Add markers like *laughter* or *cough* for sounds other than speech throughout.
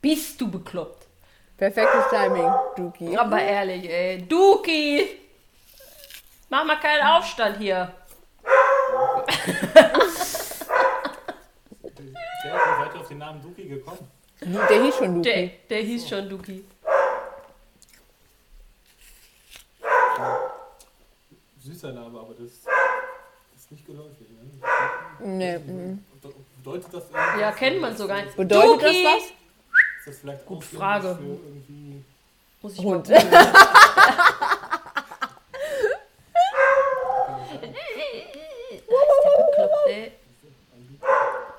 Bist du bekloppt? Perfektes Timing, Duki. Aber ehrlich, ey. Duki! Mach mal keinen Aufstand hier. Der ist seid ihr auf den Namen Duki gekommen? Der hieß schon Der, Duki. der hieß schon Duki. Süßer Name, aber das ist nicht geläufig. Ne? Nee. Bedeutet das irgendwas? Ja, kennt man sogar nicht. Bedeutet Duki! das was? Ist das vielleicht Gute Ausländer Frage. Für irgendwie Muss ich Hund.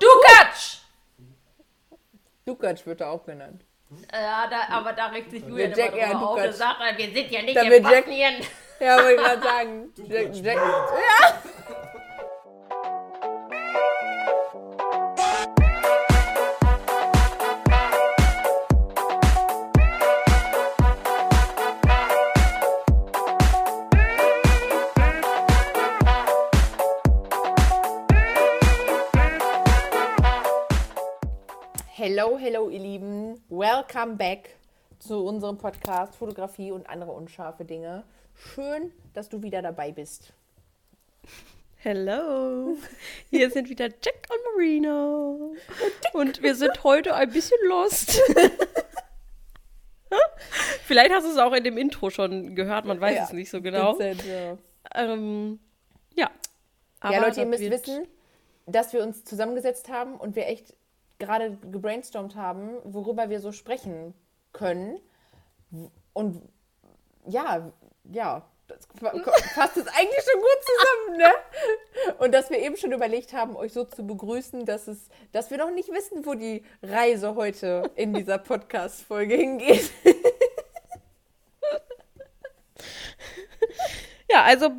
Dukatsch! Dukac wird er auch genannt. Ja, da, aber da regt sich Julian Jack- immer ja, drüber auf. Dukatsch. Der sagt, wir sind ja nicht Da in wird Jack- Bosnien. Ja, wollte ich gerade sagen. Jack, Jack, Julian. Hello, hello, ihr Lieben. Welcome back zu unserem Podcast Fotografie und andere unscharfe Dinge. Schön, dass du wieder dabei bist. Hello, hier sind wieder Jack und Marino. Und wir sind heute ein bisschen lost. Vielleicht hast du es auch in dem Intro schon gehört, man weiß Ja, es nicht so genau. Dezent, ja. Ähm, ja. Aber ja, Leute, ihr müsst wissen, dass wir uns zusammengesetzt haben und wir echt gerade gebrainstormt haben, worüber wir so sprechen können. Und ja, ja, das *laughs* fasst es eigentlich schon gut zusammen, ne? Und dass wir eben schon überlegt haben, euch so zu begrüßen, dass es, dass wir noch nicht wissen, wo die Reise heute in dieser Podcast-Folge hingeht. Ja, also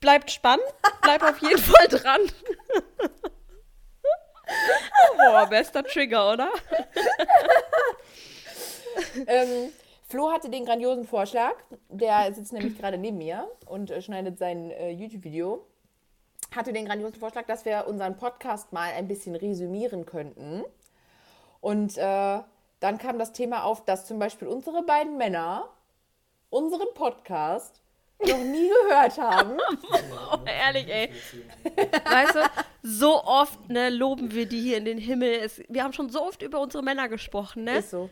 bleibt spannend, bleibt auf jeden Fall dran. *laughs* *laughs* Boah, bester Trigger, oder? *laughs* ähm, Flo hatte den grandiosen Vorschlag. Der sitzt nämlich gerade neben mir und äh, schneidet sein äh, YouTube-Video. Hatte den grandiosen Vorschlag, dass wir unseren Podcast mal ein bisschen resümieren könnten. Und äh, dann kam das Thema auf, dass zum Beispiel unsere beiden Männer unseren Podcast noch nie gehört haben. Oh, *laughs* ehrlich, ey. Weißt du, so oft ne, loben wir die hier in den Himmel. Es, wir haben schon so oft über unsere Männer gesprochen, ne? Ist so.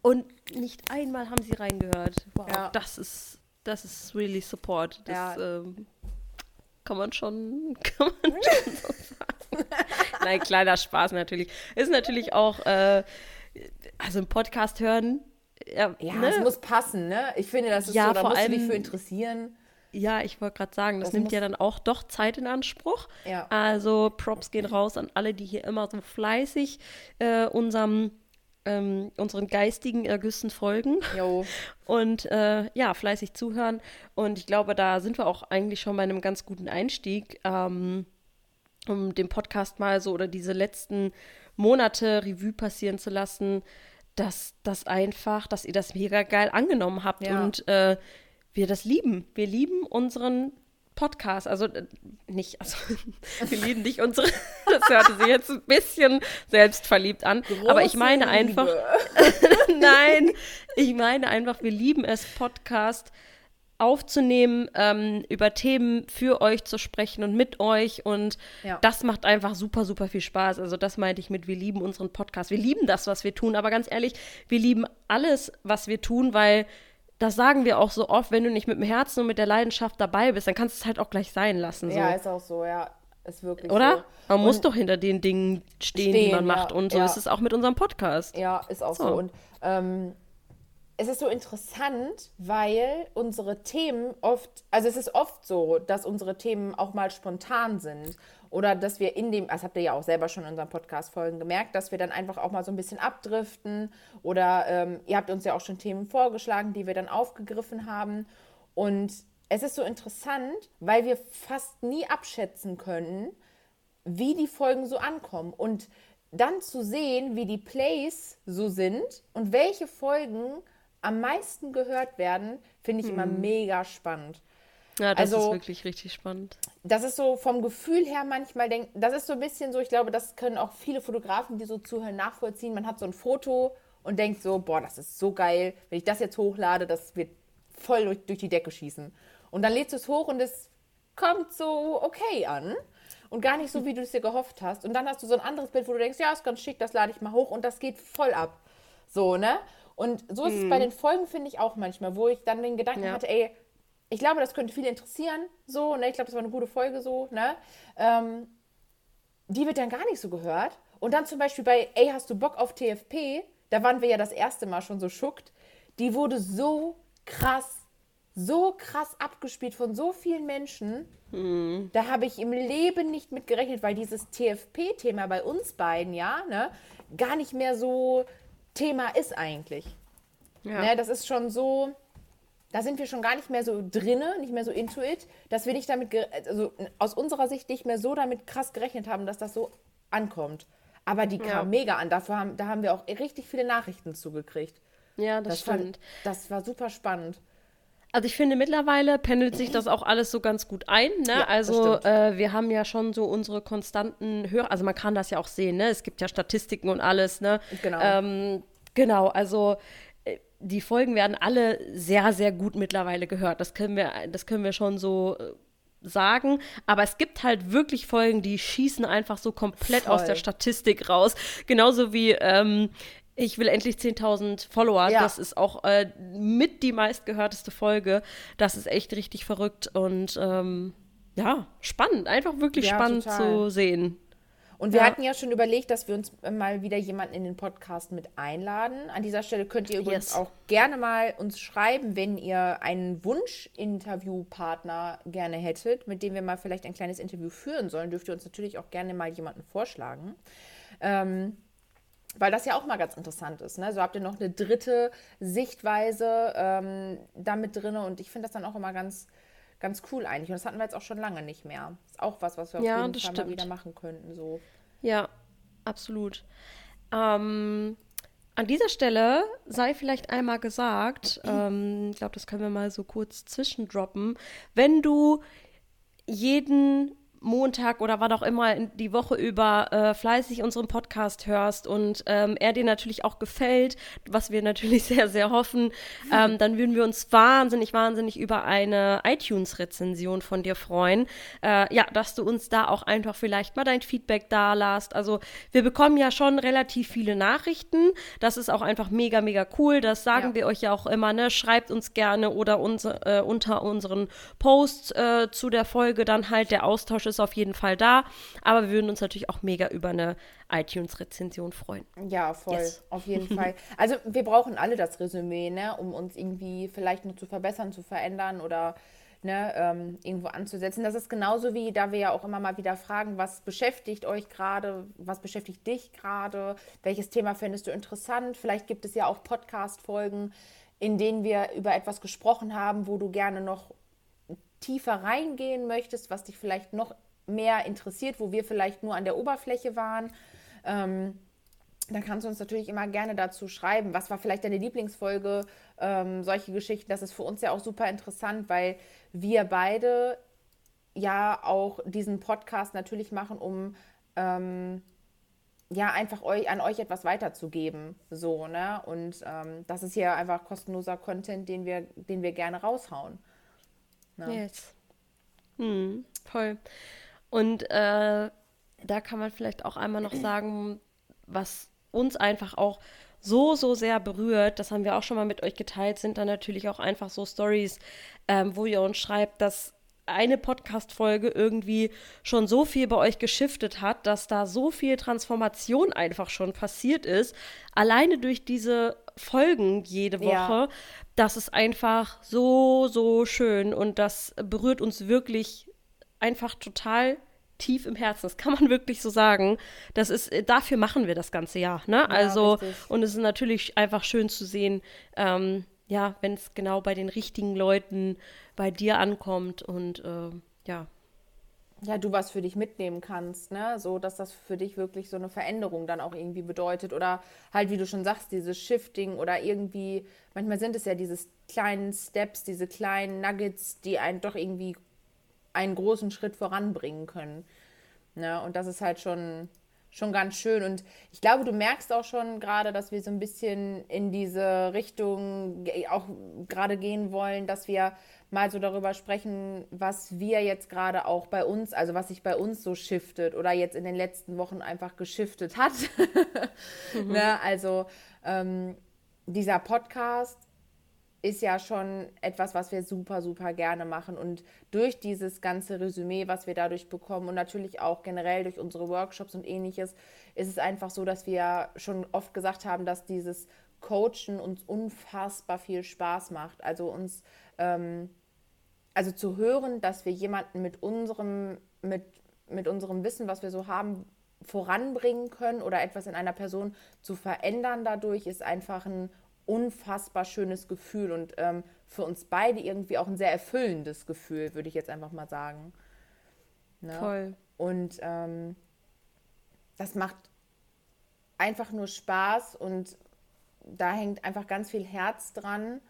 Und nicht einmal haben sie reingehört. Wow, Ja. das ist, das ist really support. Das Ja. ähm, kann man schon, *laughs* kann man schon so sagen. *laughs* Nein, kleiner Spaß natürlich. Ist natürlich auch, äh, also im Podcast hören. Ja, ne? es muss passen, ne? Ich finde, das ist Ja, so, da vor musst du dich allem- für interessieren. Ja, ich wollte gerade sagen, das, Das nimmt ja dann auch doch Zeit in Anspruch. Ja. Also Props gehen raus an alle, die hier immer so fleißig äh, unserem, ähm, unseren geistigen Ergüssen folgen Jo. *laughs* und äh, ja, fleißig zuhören. Und ich glaube, da sind wir auch eigentlich schon bei einem ganz guten Einstieg, ähm, um den Podcast mal so oder diese letzten Monate Revue passieren zu lassen, dass das einfach, dass ihr das mega geil angenommen habt Ja. und äh, wir das lieben. Wir lieben unseren Podcast. Also äh, nicht, also *laughs* wir lieben nicht unsere. *laughs* Das hörte sich jetzt ein bisschen selbstverliebt an. aber ich Große meine einfach. *laughs* Nein, ich meine einfach, wir lieben es, Podcast aufzunehmen, ähm, über Themen für euch zu sprechen und mit euch. Und Ja. das macht einfach super, super viel Spaß. Also das meinte ich mit, wir lieben unseren Podcast. Wir lieben das, was wir tun. Aber ganz ehrlich, wir lieben alles, was wir tun, weil das sagen wir auch so oft, wenn du nicht mit dem Herzen und mit der Leidenschaft dabei bist, dann kannst du es halt auch gleich sein lassen. So. Ja, ist auch so, ja. Ist wirklich Oder? so. Man muss Und- doch hinter den Dingen stehen, die Stehen, man macht. ja, Und so ja. ist es auch mit unserem Podcast. Ja, ist auch so. So. Und ähm, es ist so interessant, weil unsere Themen oft, also es ist oft so, dass unsere Themen auch mal spontan sind. Oder dass wir in dem, das habt ihr ja auch selber schon in unseren Podcast-Folgen gemerkt, dass wir dann einfach auch mal so ein bisschen abdriften. Oder ähm, ihr habt uns ja auch schon Themen vorgeschlagen, die wir dann aufgegriffen haben. Und es ist so interessant, weil wir fast nie abschätzen können, wie die Folgen so ankommen und dann zu sehen, wie die Plays so sind und welche Folgen am meisten gehört werden, finde ich immer mega spannend. Ja, das Also- ist wirklich richtig spannend. Das ist so vom Gefühl her manchmal, denk, das ist so ein bisschen so, ich glaube, das können auch viele Fotografen, die so zuhören, nachvollziehen. Man hat so ein Foto und denkt so, boah, das ist so geil, wenn ich das jetzt hochlade, das wird voll durch, durch die Decke schießen. Und dann lädst du es hoch und es kommt so okay an und gar nicht so, wie du es dir gehofft hast. Und dann hast du so ein anderes Bild, wo du denkst, ja, ist ganz schick, das lade ich mal hoch und das geht voll ab. So, ne? Und so ist es bei den Folgen, finde ich auch manchmal, wo ich dann den Gedanken Ja. hatte, ey, ich glaube, das könnte viele interessieren, so, ne? Ich glaube, das war eine gute Folge, so, ne? Ähm, die wird dann gar nicht so gehört. Und dann zum Beispiel bei, ey, hast du Bock auf TFP? Da waren wir ja das erste Mal schon so schuckt. Die wurde so krass, so krass abgespielt von so vielen Menschen. Da habe ich im Leben nicht mit gerechnet, weil dieses TFP-Thema bei uns beiden, ja, ne, gar nicht mehr so Thema ist eigentlich. Ja. Ne, das ist schon so, da sind wir schon gar nicht mehr so drinne, nicht mehr so into it, dass wir nicht damit, also aus unserer Sicht nicht mehr so damit krass gerechnet haben, dass das so ankommt. Aber die kam Ja. mega an. Dafür haben, da haben wir auch richtig viele Nachrichten zugekriegt. Ja, das, Das, stimmt. fand, das war super spannend. Also ich finde, mittlerweile pendelt sich das auch alles so ganz gut ein. Ne? Ja, also äh, wir haben ja schon so unsere konstanten Hörer, also man kann das ja auch sehen, ne? Es gibt ja Statistiken und alles, ne? Genau. Ähm, genau, also äh, die Folgen werden alle sehr, sehr gut mittlerweile gehört. Das können wir, das können wir schon so äh, sagen. Aber es gibt halt wirklich Folgen, die schießen einfach so komplett aus Voll. der Statistik raus. Genauso wie ähm, ich will endlich 10.000 Follower. Ja. Das ist auch äh, mit die meistgehörteste Folge. Das ist echt richtig verrückt und ähm, ja, spannend. Einfach wirklich Ja, spannend total. zu sehen. Und wir Ja. hatten ja schon überlegt, dass wir uns mal wieder jemanden in den Podcast mit einladen. An dieser Stelle könnt ihr übrigens Yes. auch gerne mal uns schreiben, wenn ihr einen Wunsch-Interviewpartner gerne hättet, mit dem wir mal vielleicht ein kleines Interview führen sollen. Dürft ihr uns natürlich auch gerne mal jemanden vorschlagen. Ähm, weil das ja auch mal ganz interessant ist. Ne? So habt ihr noch eine dritte Sichtweise ähm, damit drin und ich finde das dann auch immer ganz, ganz cool eigentlich. Und das hatten wir jetzt auch schon lange nicht mehr. Ist auch was, was wir auf Ja, jeden Fall mal stimmt. wieder machen könnten. So. Ja, absolut. Ähm, an dieser Stelle sei vielleicht einmal gesagt, *clears throat* ähm, ich glaube, das können wir mal so kurz zwischendroppen, wenn du jeden Montag oder wann auch immer die Woche über äh, fleißig unseren Podcast hörst und ähm, er dir natürlich auch gefällt, was wir natürlich *laughs* sehr, sehr hoffen, ähm, dann würden wir uns wahnsinnig, wahnsinnig über eine iTunes-Rezension von dir freuen. Äh, ja, dass du uns da auch einfach vielleicht mal dein Feedback da lasst. Also wir bekommen ja schon relativ viele Nachrichten. Das ist auch einfach mega, mega cool. Das sagen Ja. wir euch ja auch immer, ne? Schreibt uns gerne oder unser, äh, unter unseren Posts äh, zu der Folge dann halt. Der Austausch ist auf jeden Fall da. Aber wir würden uns natürlich auch mega über eine iTunes-Rezension freuen. Ja, voll, Yes. auf jeden *laughs* Fall. Also wir brauchen alle das Resümee, ne, um uns irgendwie vielleicht nur zu verbessern, zu verändern oder ne, ähm, irgendwo anzusetzen. Das ist genauso wie, da wir ja auch immer mal wieder fragen, was beschäftigt euch gerade, was beschäftigt dich gerade, welches Thema findest du interessant. Vielleicht gibt es ja auch Podcast-Folgen, in denen wir über etwas gesprochen haben, wo du gerne noch tiefer reingehen möchtest, was dich vielleicht noch mehr interessiert, wo wir vielleicht nur an der Oberfläche waren. Ähm, dann kannst du uns natürlich immer gerne dazu schreiben, was war vielleicht deine Lieblingsfolge, ähm, solche Geschichten. Das ist für uns ja auch super interessant, weil wir beide ja auch diesen Podcast natürlich machen, um ähm, ja einfach euch, an euch etwas weiterzugeben. So, ne? Und ähm, das ist hier einfach kostenloser Content, den wir, den wir gerne raushauen. Ne? Yes. Hm, voll. Und äh, da kann man vielleicht auch einmal noch sagen, was uns einfach auch so, so sehr berührt, das haben wir auch schon mal mit euch geteilt, sind dann natürlich auch einfach so Stories, ähm, wo ihr uns schreibt, dass eine Podcast-Folge irgendwie schon so viel bei euch geschiftet hat, dass da so viel Transformation einfach schon passiert ist, alleine durch diese Folgen jede Woche. Ja. Das ist einfach so, so schön und das berührt uns wirklich einfach total tief im Herzen. Das kann man *laughs* wirklich so sagen. Das ist, äh, dafür machen wir das ganze Jahr, ne? also, richtig. und es ist natürlich einfach schön zu sehen, ähm, ja, wenn es genau bei den richtigen Leuten bei dir ankommt und äh, ja. Ja, du was für dich mitnehmen kannst, ne? So, dass das für dich wirklich so eine Veränderung dann auch irgendwie bedeutet. Oder halt, wie du schon sagst, dieses Shifting oder irgendwie, manchmal sind es ja diese kleinen Steps, diese kleinen Nuggets, die einen doch irgendwie einen großen Schritt voranbringen können. Ne? Und das ist halt schon, schon ganz schön. Und ich glaube, du merkst auch schon gerade, dass wir so ein bisschen in diese Richtung auch gerade gehen wollen, dass wir mal so darüber sprechen, was wir jetzt gerade auch bei uns, also was sich bei uns so shiftet oder jetzt in den letzten Wochen einfach geschiftet hat. *laughs* mhm. ne? Also ähm, dieser Podcast ist ja schon etwas, was wir super, super gerne machen. Und durch dieses ganze Resümee, was wir dadurch bekommen und natürlich auch generell durch unsere Workshops und ähnliches, ist es einfach so, dass wir schon oft gesagt haben, dass dieses Coachen uns unfassbar viel Spaß macht. Also uns, ähm, also zu hören, dass wir jemanden mit unserem, mit, mit unserem Wissen, was wir so haben, voranbringen können oder etwas in einer Person zu verändern dadurch, ist einfach ein unfassbar schönes Gefühl und ähm, für uns beide irgendwie auch ein sehr erfüllendes Gefühl, würde ich jetzt einfach mal sagen. Ne? Voll. Und ähm, das macht einfach nur Spaß und da hängt einfach ganz viel Herz dran.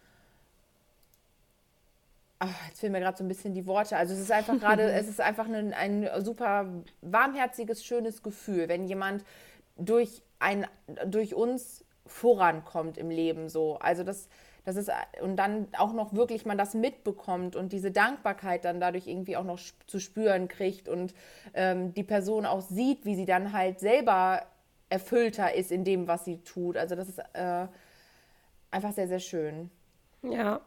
Ach, jetzt fehlen mir gerade so ein bisschen die Worte. Also es ist einfach gerade, *laughs* es ist einfach ein, ein super warmherziges, schönes Gefühl, wenn jemand durch, ein, durch uns vorankommt im Leben so. Also das, das ist, und dann auch noch wirklich man das mitbekommt und diese Dankbarkeit dann dadurch irgendwie auch noch zu spüren kriegt und ähm, die Person auch sieht, wie sie dann halt selber erfüllter ist in dem, was sie tut. Also das ist äh, einfach sehr, sehr schön. Ja,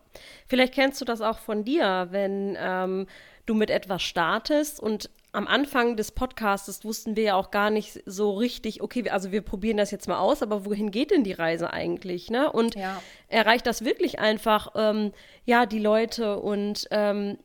vielleicht kennst du das auch von dir, wenn ähm, du mit etwas startest und am Anfang des Podcasts wussten wir ja auch gar nicht so richtig, okay, also wir probieren das jetzt mal aus, aber wohin geht denn die Reise eigentlich? Ne? Und ja. erreicht das wirklich einfach, ähm, ja, die Leute und ähm,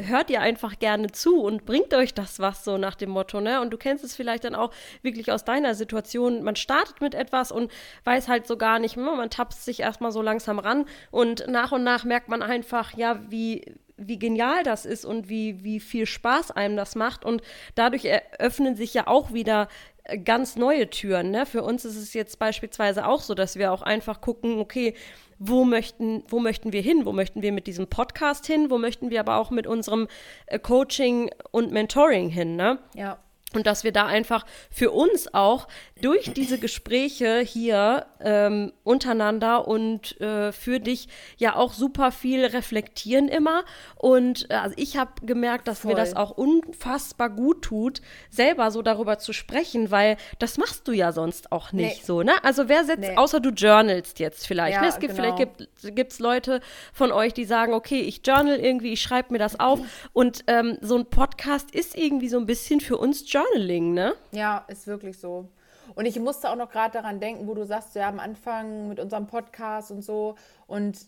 hört ihr einfach gerne zu und bringt euch das was so nach dem Motto, ne? Und du kennst es vielleicht dann auch wirklich aus deiner Situation. Man startet mit etwas und weiß halt so gar nicht, man tapst sich erstmal so langsam ran und nach und nach merkt man einfach, ja, wie wie genial das ist und wie, wie viel Spaß einem das macht. Und dadurch eröffnen sich ja auch wieder äh, ganz neue Türen. Ne? Für uns ist es jetzt beispielsweise auch so, dass wir auch einfach gucken, okay, wo möchten, wo möchten wir hin? Wo möchten wir mit diesem Podcast hin? Wo möchten wir aber auch mit unserem äh, Coaching und Mentoring hin? Ne? Ja. Und dass wir da einfach für uns auch durch diese Gespräche hier ähm, untereinander und äh, für dich ja auch super viel reflektieren immer. Und äh, also ich habe gemerkt, dass Voll. mir das auch unfassbar gut tut, selber so darüber zu sprechen, weil das machst du ja sonst auch nicht nee. so, ne? Also wer setzt, nee. außer du journalst jetzt vielleicht. Ja, ne? Es gibt, genau. Vielleicht gibt es Leute von euch, die sagen, okay, ich journal irgendwie, ich schreibe mir das auf. *laughs* Und ähm, so ein Podcast ist irgendwie so ein bisschen für uns Journaling, ne? Ja, ist wirklich so. Und ich musste auch noch gerade daran denken, wo du sagst, ja, am Anfang mit unserem Podcast und so. Und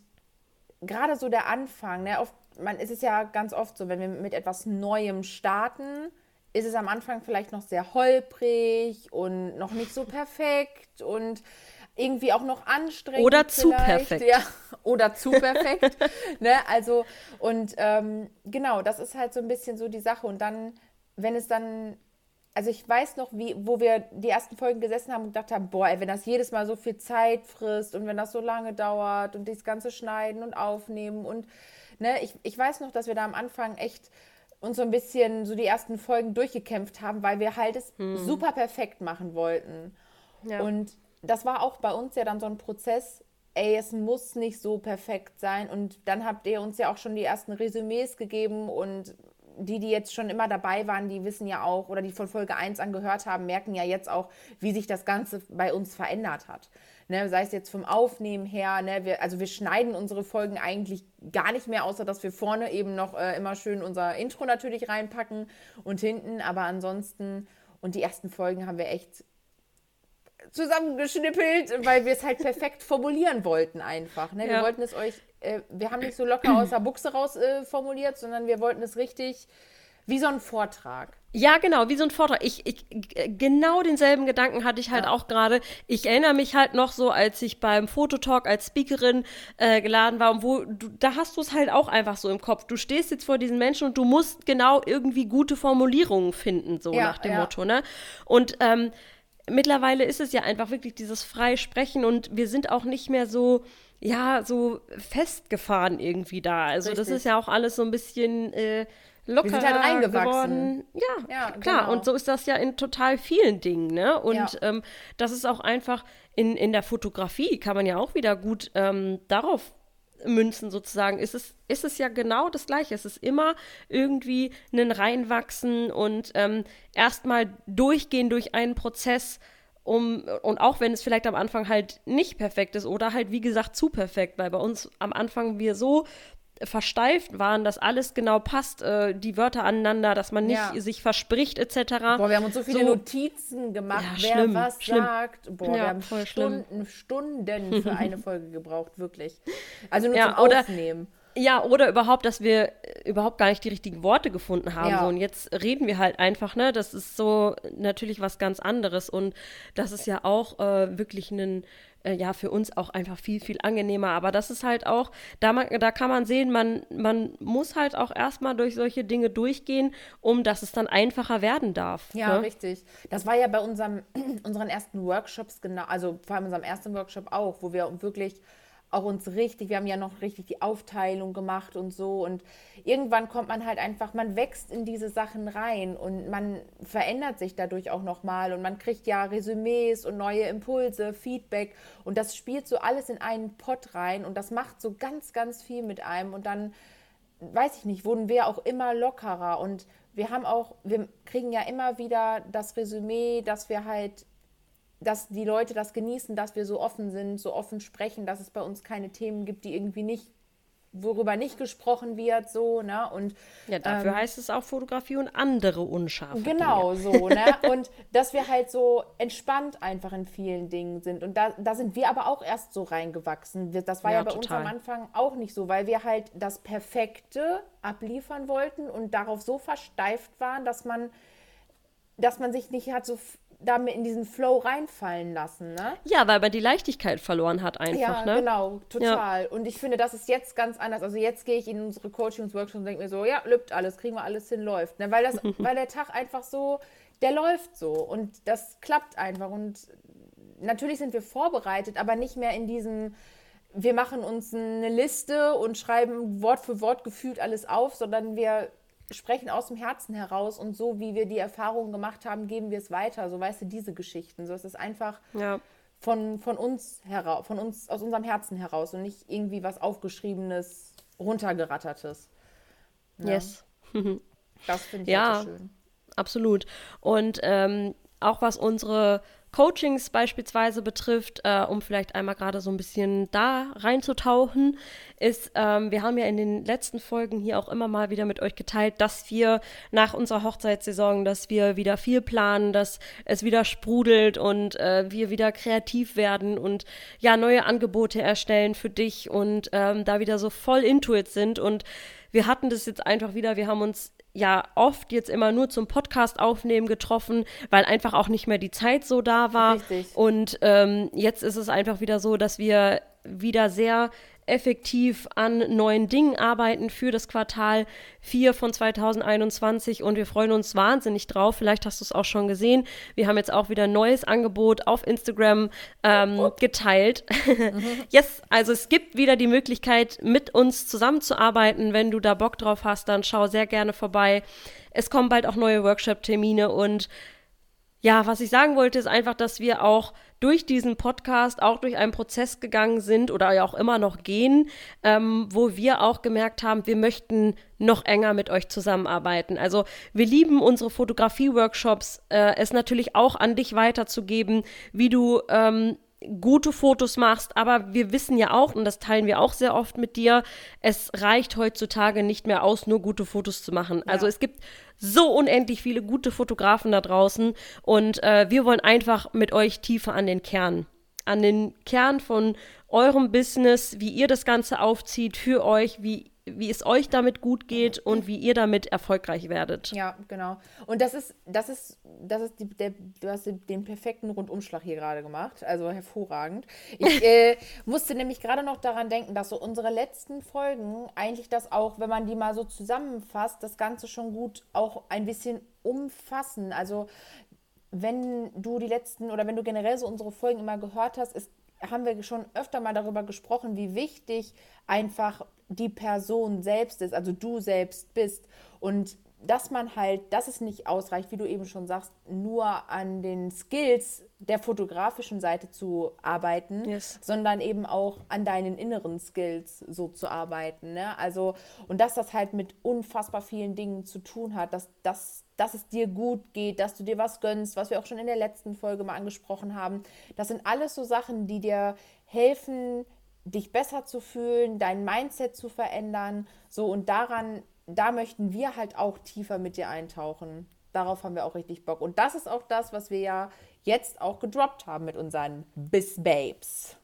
gerade so der Anfang, ne, oft, man ist es ja ganz oft so, wenn wir mit etwas Neuem starten, ist es am Anfang vielleicht noch sehr holprig und noch nicht so perfekt und irgendwie auch noch anstrengend. Oder zu perfekt. Ja, oder zu perfekt. *laughs* ne? Also, und ähm, genau, das ist halt so ein bisschen so die Sache. Und dann, wenn es dann also ich weiß noch, wie, wo wir die ersten Folgen gesessen haben und gedacht haben, boah, ey, wenn das jedes Mal so viel Zeit frisst und wenn das so lange dauert und das ganze Schneiden und Aufnehmen und ne, ich, ich weiß noch, dass wir da am Anfang echt uns so ein bisschen so die ersten Folgen durchgekämpft haben, weil wir halt es hm. super perfekt machen wollten. Ja. Und das war auch bei uns ja dann so ein Prozess, ey, es muss nicht so perfekt sein. Und dann habt ihr uns ja auch schon die ersten Resümees gegeben und die, die jetzt schon immer dabei waren, die wissen ja auch, oder die von Folge 1 angehört haben, merken ja jetzt auch, wie sich das Ganze bei uns verändert hat. Ne, sei es jetzt vom Aufnehmen her, ne, wir, also wir schneiden unsere Folgen eigentlich gar nicht mehr, außer dass wir vorne eben noch äh, immer schön unser Intro natürlich reinpacken und hinten, aber ansonsten, und die ersten Folgen haben wir echt zusammengeschnippelt, weil wir es halt perfekt formulieren wollten einfach. Ne? Wir ja. wollten es euch, äh, wir haben nicht so locker aus der Buchse raus äh, formuliert, sondern wir wollten es richtig wie so ein Vortrag. Ja, genau, wie so ein Vortrag. Ich, ich genau denselben Gedanken hatte ich halt ja. auch gerade. Ich erinnere mich halt noch so, als ich beim Fototalk als Speakerin äh, geladen war und wo du, da hast du es halt auch einfach so im Kopf. Du stehst jetzt vor diesen Menschen und du musst genau irgendwie gute Formulierungen finden, so ja, nach dem ja. Motto, ne? Und ähm, mittlerweile ist es ja einfach wirklich dieses freie Sprechen und wir sind auch nicht mehr so, ja, so festgefahren irgendwie da. Also Richtig. das ist ja auch alles so ein bisschen, äh, lockerer wir sind halt geworden. Ja, Ja, klar. genau. Und so ist das ja in total vielen Dingen, ne? Und Ja. ähm, das ist auch einfach in, in der Fotografie kann man ja auch wieder gut ähm, darauf münzen sozusagen. Ist es, ist es ja genau das Gleiche. Es ist immer irgendwie ein Reinwachsen und ähm, erstmal durchgehen durch einen Prozess, um, und auch wenn es vielleicht am Anfang halt nicht perfekt ist oder halt wie gesagt zu perfekt, weil bei uns am Anfang wir so versteift waren, dass alles genau passt, äh, die Wörter aneinander, dass man nicht Ja. sich verspricht etc. Boah, wir haben uns so viele So- Notizen gemacht, Ja, wer schlimm, was schlimm. sagt. Boah, Ja, wir haben schlimm. Stunden, Stunden für *laughs* eine Folge gebraucht, wirklich. Also nur Ja, zum oder- Aufnehmen. Ja, oder überhaupt, dass wir äh, überhaupt gar nicht die richtigen Worte gefunden haben. Ja. So, und jetzt reden wir halt einfach, ne? Das ist so natürlich was ganz anderes. Und das ist ja auch äh, wirklich ein, äh, ja, für uns auch einfach viel, viel angenehmer. Aber das ist halt auch, da, man, da kann man sehen, man, man muss halt auch erstmal durch solche Dinge durchgehen, um dass es dann einfacher werden darf. Ja, ne? richtig. Das war ja bei unserem, *clears throat* unseren ersten Workshops genau, also vor allem unserem ersten Workshop auch, wo wir wirklich auch uns richtig, wir haben ja noch richtig die Aufteilung gemacht und so. Und irgendwann kommt man halt einfach, man wächst in diese Sachen rein und man verändert sich dadurch auch nochmal und man kriegt ja Resümees und neue Impulse, Feedback. Und das spielt so alles in einen Pott rein und das macht so ganz, ganz viel mit einem. Und dann weiß ich nicht, wurden wir auch immer lockerer. Und wir haben auch, wir kriegen ja immer wieder das Resümee, dass wir halt, dass die Leute das genießen, dass wir so offen sind, so offen sprechen, dass es bei uns keine Themen gibt, die irgendwie nicht, worüber nicht gesprochen wird, so, ne? Und Ja, dafür heißt es auch Fotografie und andere unscharfe Dinge. Genau so, ne? *laughs* Und dass wir halt so entspannt einfach in vielen Dingen sind. Und da, da sind wir aber auch erst so reingewachsen. Das war ja, Ja, bei uns total. am Anfang auch nicht so, weil wir halt das Perfekte abliefern wollten und darauf so versteift waren, dass man, dass man sich nicht hat so damit in diesen Flow reinfallen lassen, ne? Ja, weil man die Leichtigkeit verloren hat einfach, Ja, ne? genau, total. Und ich finde, das ist jetzt ganz anders. Also jetzt gehe ich in unsere Coachings-Workshops und denke mir so, ja, lübt alles, kriegen wir alles hin, läuft. Ne? Weil, das, *laughs* weil der Tag einfach so, der läuft so und das klappt einfach. Und natürlich sind wir vorbereitet, aber nicht mehr in diesem, wir machen uns eine Liste und schreiben Wort für Wort gefühlt alles auf, sondern wir sprechen aus dem Herzen heraus und so, wie wir die Erfahrungen gemacht haben, geben wir es weiter. So, weißt du, diese Geschichten. So, es ist einfach Ja. von, von uns heraus, von uns, aus unserem Herzen heraus und nicht irgendwie was aufgeschriebenes, runtergerattertes. Yes. Das finde ich *laughs* Ja. halt schön. Absolut. Und ähm, auch was unsere Coachings beispielsweise betrifft, äh, um vielleicht einmal gerade so ein bisschen da reinzutauchen, ist, ähm, wir haben ja in den letzten Folgen hier auch immer mal wieder mit euch geteilt, dass wir nach unserer Hochzeitssaison, dass wir wieder viel planen, dass es wieder sprudelt und äh, wir wieder kreativ werden und ja, neue Angebote erstellen für dich und ähm, da wieder so voll into it sind. Und wir hatten das jetzt einfach wieder, wir haben uns ja oft jetzt immer nur zum Podcast aufnehmen getroffen, weil einfach auch nicht mehr die Zeit so da war. Richtig. Und ähm, jetzt ist es einfach wieder so, dass wir wieder sehr effektiv an neuen Dingen arbeiten für das Quartal 4 von 2021 und wir freuen uns wahnsinnig drauf. Vielleicht hast du es auch schon gesehen. Wir haben jetzt auch wieder ein neues Angebot auf Instagram ähm, geteilt. *laughs* yes, also es gibt wieder die Möglichkeit, mit uns zusammenzuarbeiten. Wenn du da Bock drauf hast, dann schau sehr gerne vorbei. Es kommen bald auch neue Workshop-Termine und ja, was ich sagen wollte, ist einfach, dass wir auch durch diesen Podcast auch durch einen Prozess gegangen sind oder ja auch immer noch gehen, ähm, wo wir auch gemerkt haben, wir möchten noch enger mit euch zusammenarbeiten. Also wir lieben unsere Fotografie-Workshops, äh, es natürlich auch an dich weiterzugeben, wie du ähm, gute Fotos machst, aber wir wissen ja auch, und das teilen wir auch sehr oft mit dir, es reicht heutzutage nicht mehr aus, nur gute Fotos zu machen. Also es gibt so unendlich viele gute Fotografen da draußen und äh, wir wollen einfach mit euch tiefer an den Kern, an den Kern von eurem Business, wie ihr das Ganze aufzieht für euch, wie wie es euch damit gut geht und wie ihr damit erfolgreich werdet. Ja, genau. Und das ist, das ist, das ist die, der, du hast den perfekten Rundumschlag hier gerade gemacht. Also hervorragend. Ich *laughs* äh, musste nämlich gerade noch daran denken, dass so unsere letzten Folgen eigentlich das auch, wenn man die mal so zusammenfasst, das Ganze schon gut auch ein bisschen umfassen. Also wenn du die letzten oder wenn du generell so unsere Folgen immer gehört hast, es haben wir schon öfter mal darüber gesprochen, wie wichtig einfach die Person selbst ist, also du selbst bist. Und dass man halt, dass es nicht ausreicht, wie du eben schon sagst, nur an den Skills der fotografischen Seite zu arbeiten, Yes. sondern eben auch an deinen inneren Skills so zu arbeiten. Ne? Also, und dass das halt mit unfassbar vielen Dingen zu tun hat, dass, dass, dass es dir gut geht, dass du dir was gönnst, was wir auch schon in der letzten Folge mal angesprochen haben. Das sind alles so Sachen, die dir helfen, dich besser zu fühlen, dein Mindset zu verändern. So, und daran, da möchten wir halt auch tiefer mit dir eintauchen. Darauf haben wir auch richtig Bock. Und das ist auch das, was wir ja jetzt auch gedroppt haben mit unseren Biss Babes.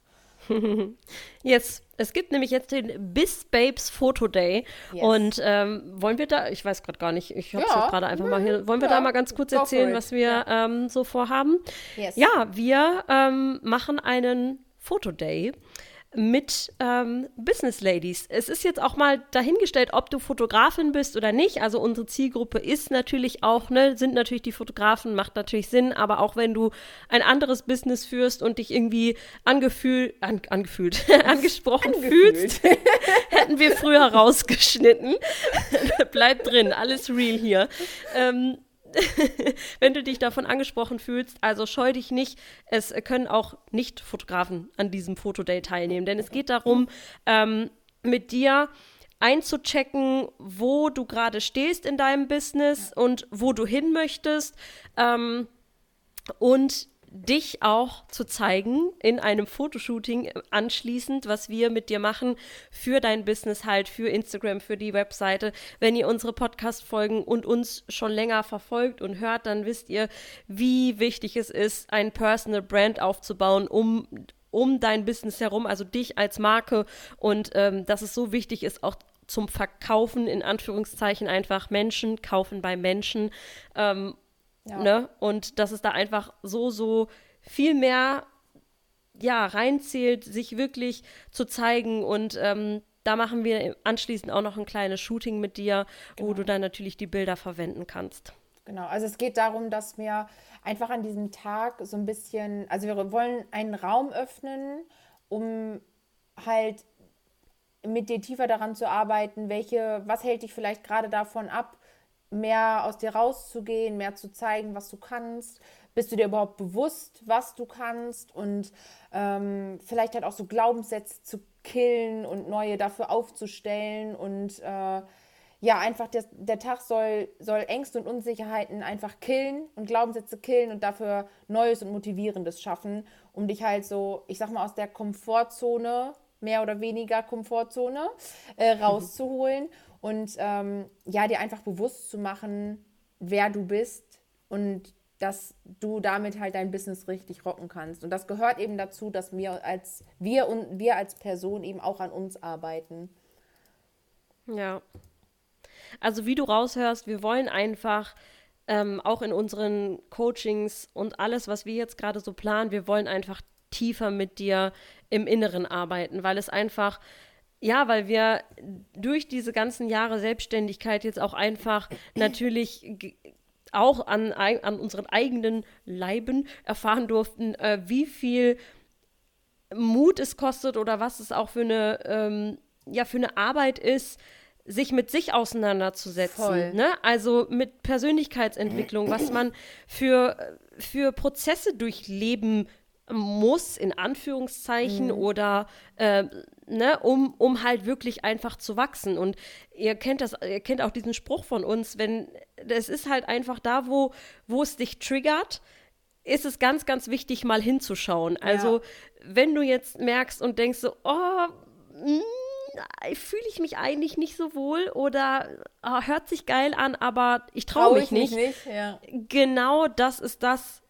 Yes, es gibt nämlich jetzt den Bis Babes Photo Day. Yes. Und ähm, wollen wir da, ich weiß gerade gar nicht, ich habe es Ja, jetzt gerade einfach mal hier, wollen wir ja, da mal ganz kurz erzählen, was wir ähm, so vorhaben? Yes. Ja, wir ähm, machen einen Photo Day mit ähm, Business Ladies. Es ist jetzt auch mal dahingestellt, ob du Fotografin bist oder nicht. Also unsere Zielgruppe ist natürlich auch, ne, sind natürlich die Fotografen, macht natürlich Sinn, aber auch wenn du ein anderes Business führst und dich irgendwie angefühlt, an, angefühlt, *laughs* angesprochen fühlst, *laughs* hätten wir früher rausgeschnitten. *laughs* Bleib drin, alles real hier. Ähm, *laughs* wenn du dich davon angesprochen fühlst, also scheu dich nicht. Es können auch Nicht-Fotografen an diesem Fotoday teilnehmen, denn es geht darum, ähm, mit dir einzuchecken, wo du gerade stehst in deinem Business und wo du hin möchtest. Ähm, und dich auch zu zeigen in einem Fotoshooting anschließend, was wir mit dir machen für dein Business halt, für Instagram, für die Webseite. Wenn ihr unsere Podcast-Folgen und uns schon länger verfolgt und hört, dann wisst ihr, wie wichtig es ist, ein Personal Brand aufzubauen, um um dein Business herum, also dich als Marke und ähm, dass es so wichtig ist, auch zum Verkaufen in Anführungszeichen einfach Menschen kaufen bei Menschen ähm, Ja. Ne? Und dass es da einfach so, so viel mehr ja, reinzählt, sich wirklich zu zeigen. Und ähm, da machen wir anschließend auch noch ein kleines Shooting mit dir, wo du dann natürlich die Bilder verwenden kannst. Genau, also es geht darum, dass wir einfach an diesem Tag so ein bisschen, also wir wollen einen Raum öffnen, um halt mit dir tiefer daran zu arbeiten, welche, was hält dich vielleicht gerade davon ab, mehr aus dir rauszugehen, mehr zu zeigen, was du kannst. Bist du dir überhaupt bewusst, was du kannst? Und ähm, vielleicht halt auch so Glaubenssätze zu killen und neue dafür aufzustellen. Und äh, ja, einfach der, der Tag soll, soll Ängste und Unsicherheiten einfach killen und Glaubenssätze killen und dafür Neues und Motivierendes schaffen, um dich halt so, ich sag mal, aus der Komfortzone, mehr oder weniger Komfortzone, äh, rauszuholen und ähm, ja, dir einfach bewusst zu machen, wer du bist und dass du damit halt dein Business richtig rocken kannst. Und das gehört eben dazu, dass wir als wir und wir als Person eben auch an uns arbeiten. Ja. Also wie du raushörst, wir wollen einfach ähm, auch in unseren Coachings und alles, was wir jetzt gerade so planen, wir wollen einfach tiefer mit dir im Inneren arbeiten, weil es einfach, ja, weil wir durch diese ganzen Jahre Selbstständigkeit jetzt auch einfach natürlich auch an, an unseren eigenen Leiben erfahren durften, äh, wie viel Mut es kostet oder was es auch für eine, ähm, ja, für eine Arbeit ist, sich mit sich auseinanderzusetzen. Voll. Ne? Also mit Persönlichkeitsentwicklung, was man für, für Prozesse durchleben muss, in Anführungszeichen, oder äh, ne, um, um halt wirklich einfach zu wachsen. Und ihr kennt das, ihr kennt auch diesen Spruch von uns, wenn es ist halt einfach da, wo, wo es dich triggert, ist es ganz, ganz wichtig, mal hinzuschauen. Also, wenn du jetzt merkst und denkst so, oh, mm, fühle ich mich eigentlich nicht so wohl oder ah, hört sich geil an, aber ich traue Trau mich ich nicht. nicht. Ja. Genau das ist das,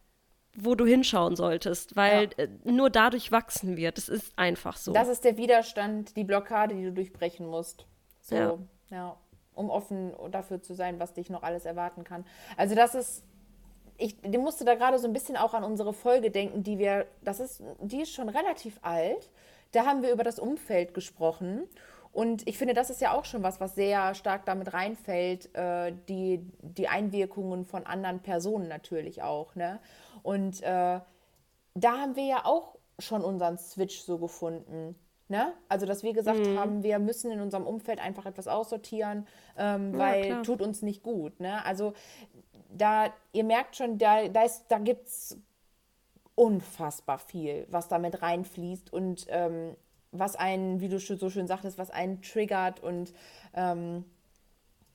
wo du hinschauen solltest, weil Ja. äh, nur dadurch wachsen wir. Das ist einfach so. Das ist der Widerstand, die Blockade, die du durchbrechen musst. So, Ja. ja. Um offen dafür zu sein, was dich noch alles erwarten kann. Also das ist, ich musste da gerade so ein bisschen auch an unsere Folge denken, die wir, das ist, die ist schon relativ alt. Da haben wir über das Umfeld gesprochen. Und ich finde, das ist ja auch schon was, was sehr stark damit reinfällt, äh, die, die Einwirkungen von anderen Personen natürlich auch. Ne? Und äh, da haben wir ja auch schon unseren Switch so gefunden. Ne? Also, dass wir gesagt Mhm. haben, wir müssen in unserem Umfeld einfach etwas aussortieren, ähm, weil klar. tut uns nicht gut. Ne? Also, da, ihr merkt schon, da, da, ist- da gibt es unfassbar viel, was damit reinfließt und ähm, was einen, wie du so schön sagtest, was einen triggert und ähm,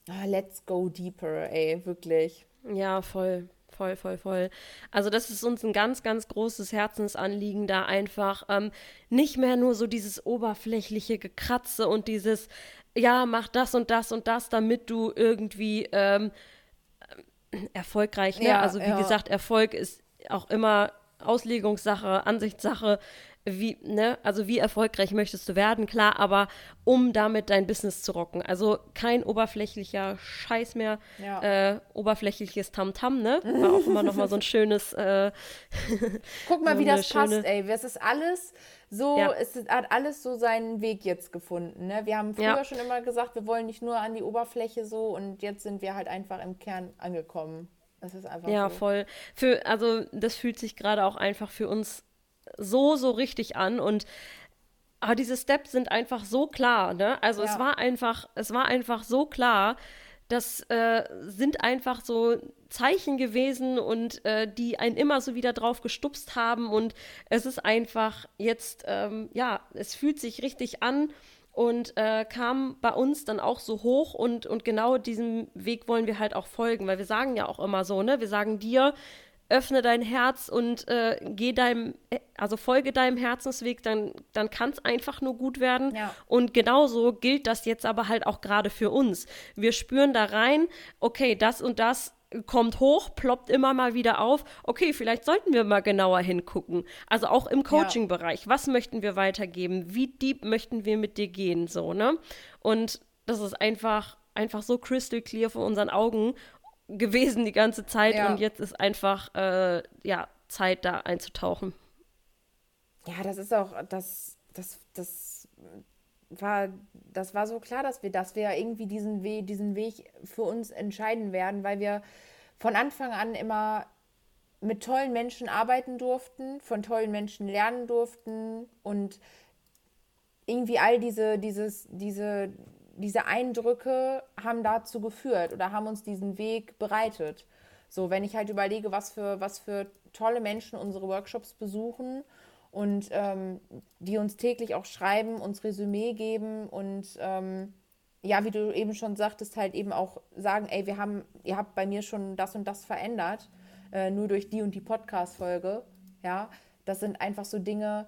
ah, let's go deeper, ey, wirklich. Ja, voll, voll, voll, voll. Also das ist uns ein ganz, ganz großes Herzensanliegen, da einfach ähm, nicht mehr nur so dieses oberflächliche Gekratze und dieses, ja, mach das und das und das, damit du irgendwie ähm, erfolgreich, ne? Ja, also wie ja. gesagt, Erfolg ist auch immer Auslegungssache, Ansichtssache. Wie, ne, also wie erfolgreich möchtest du werden, klar, aber um damit dein Business zu rocken. Also kein oberflächlicher Scheiß mehr, Ja. äh, oberflächliches Tamtam, ne? War auch immer noch mal so ein schönes, äh, *laughs* Guck mal, So wie das passt, schöne- ey. Es ist alles so, Ja. es hat alles so seinen Weg jetzt gefunden. Ne? Wir haben früher Ja. schon immer gesagt, wir wollen nicht nur an die Oberfläche so und jetzt sind wir halt einfach im Kern angekommen. Es ist einfach ja, so. voll. Für, also das fühlt sich gerade auch einfach für uns so, so richtig an und aber diese Steps sind einfach so klar, ne? Also es Ja. war einfach, es war einfach so klar, das äh, sind einfach so Zeichen gewesen und äh, die einen immer so wieder drauf gestupst haben und es ist einfach jetzt, ähm, ja, es fühlt sich richtig an und äh, kam bei uns dann auch so hoch und, und genau diesem Weg wollen wir halt auch folgen, weil wir sagen ja auch immer so, ne? Wir sagen dir, öffne dein Herz und äh, geh deinem, also folge deinem Herzensweg, dann, dann kann es einfach nur gut werden. Ja. Und genauso gilt das jetzt aber halt auch gerade für uns. Wir spüren da rein, okay, das und das kommt hoch, ploppt immer mal wieder auf. Okay, vielleicht sollten wir mal genauer hingucken. Also auch im Coaching-Bereich. Was möchten wir weitergeben? Wie deep möchten wir mit dir gehen? So, ne? Und das ist einfach, einfach so crystal clear vor unseren Augen gewesen die ganze Zeit. Ja. Und jetzt ist einfach, äh, ja, Zeit da einzutauchen. Ja, das ist auch, das, das, das war, das war so klar, dass wir, dass wir irgendwie diesen Weg, diesen Weg für uns entscheiden werden, weil wir von Anfang an immer mit tollen Menschen arbeiten durften, von tollen Menschen lernen durften und irgendwie all diese, dieses, diese, diese Eindrücke haben dazu geführt oder haben uns diesen Weg bereitet. So, wenn ich halt überlege, was für, was für tolle Menschen unsere Workshops besuchen und ähm, die uns täglich auch schreiben, uns Resümee geben und ähm, ja, wie du eben schon sagtest, halt eben auch sagen, ey, wir haben, ihr habt bei mir schon das und das verändert, äh, nur durch die und die Podcast-Folge. Ja, das sind einfach so Dinge,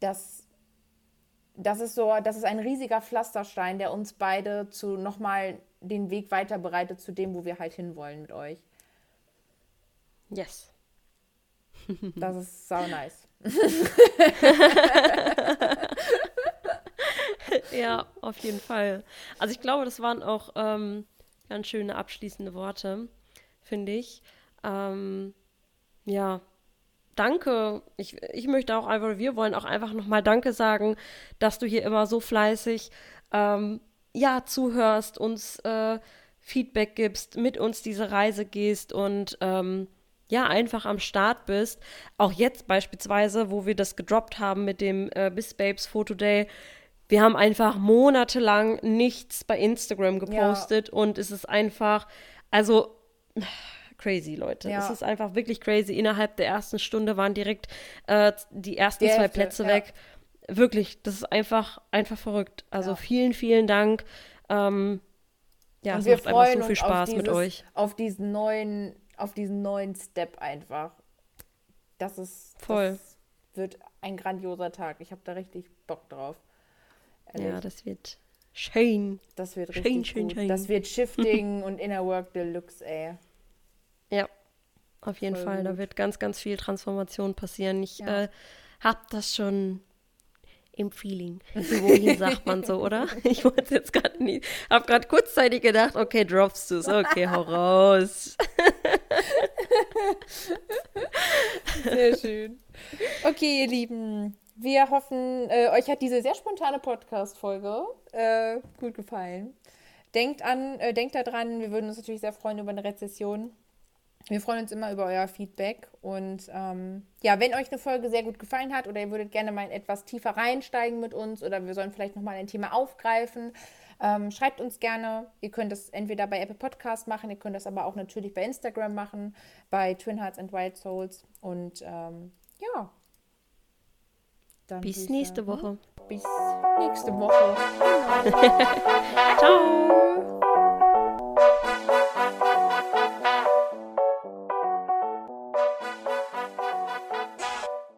das, das ist so, das ist ein riesiger Pflasterstein, der uns beide zu nochmal den Weg weiter bereitet zu dem, wo wir halt hinwollen mit euch. Yes. Das ist sau nice. *laughs* Ja, auf jeden Fall. Also ich glaube, das waren auch ähm, ganz schöne abschließende Worte, finde ich. Ähm, ja, danke. Ich, ich möchte auch einfach, wir wollen auch einfach nochmal Danke sagen, dass du hier immer so fleißig ähm, ja, zuhörst, uns äh, Feedback gibst, mit uns diese Reise gehst und ähm, ja, einfach am Start bist. Auch jetzt beispielsweise, wo wir das gedroppt haben mit dem äh, Bis Babes Photo Day. Wir haben einfach monatelang nichts bei Instagram gepostet und es ist einfach, also crazy, Leute. Ja. Es ist einfach wirklich crazy. Innerhalb der ersten Stunde waren direkt äh, die ersten Die zwei Hälfte, Plätze ja. weg. Wirklich, das ist einfach, einfach verrückt. Also Ja. vielen, vielen Dank. Ähm, ja, Und es wir macht einfach freuen so viel Spaß mit dieses- euch. Auf diesen neuen, auf diesen neuen Step einfach. Das ist Voll. Das wird ein grandioser Tag. Ich habe da richtig Bock drauf. Ehrlich. Ja, das wird schön. das wird schön, richtig schön, gut. schön. Das wird Shifting und Inner Work Deluxe, ey. Ja, auf jeden Voll Fall. Da gut. wird ganz, ganz viel Transformation passieren. Ich Ja. äh, hab das schon im Feeling. Wohin sagt man so, oder? *laughs* Ich wollte jetzt gerade nicht. Hab gerade kurzzeitig gedacht, okay, droppst du es. Okay, hau raus. Sehr schön. Okay, ihr Lieben. Wir hoffen, äh, euch hat diese sehr spontane Podcast-Folge äh, gut gefallen. Denkt an, äh, denkt daran, wir würden uns natürlich sehr freuen über eine Rezession. Wir freuen uns immer über euer Feedback. Und ähm, ja, wenn euch eine Folge sehr gut gefallen hat oder ihr würdet gerne mal etwas tiefer reinsteigen mit uns oder wir sollen vielleicht nochmal ein Thema aufgreifen, ähm, schreibt uns gerne. Ihr könnt das entweder bei Apple Podcast machen, ihr könnt das aber auch natürlich bei Instagram machen, bei Twin Hearts and Wild Souls. Und ähm, ja. Dann Bis nächste Woche. Bis nächste Woche. *laughs* Ciao.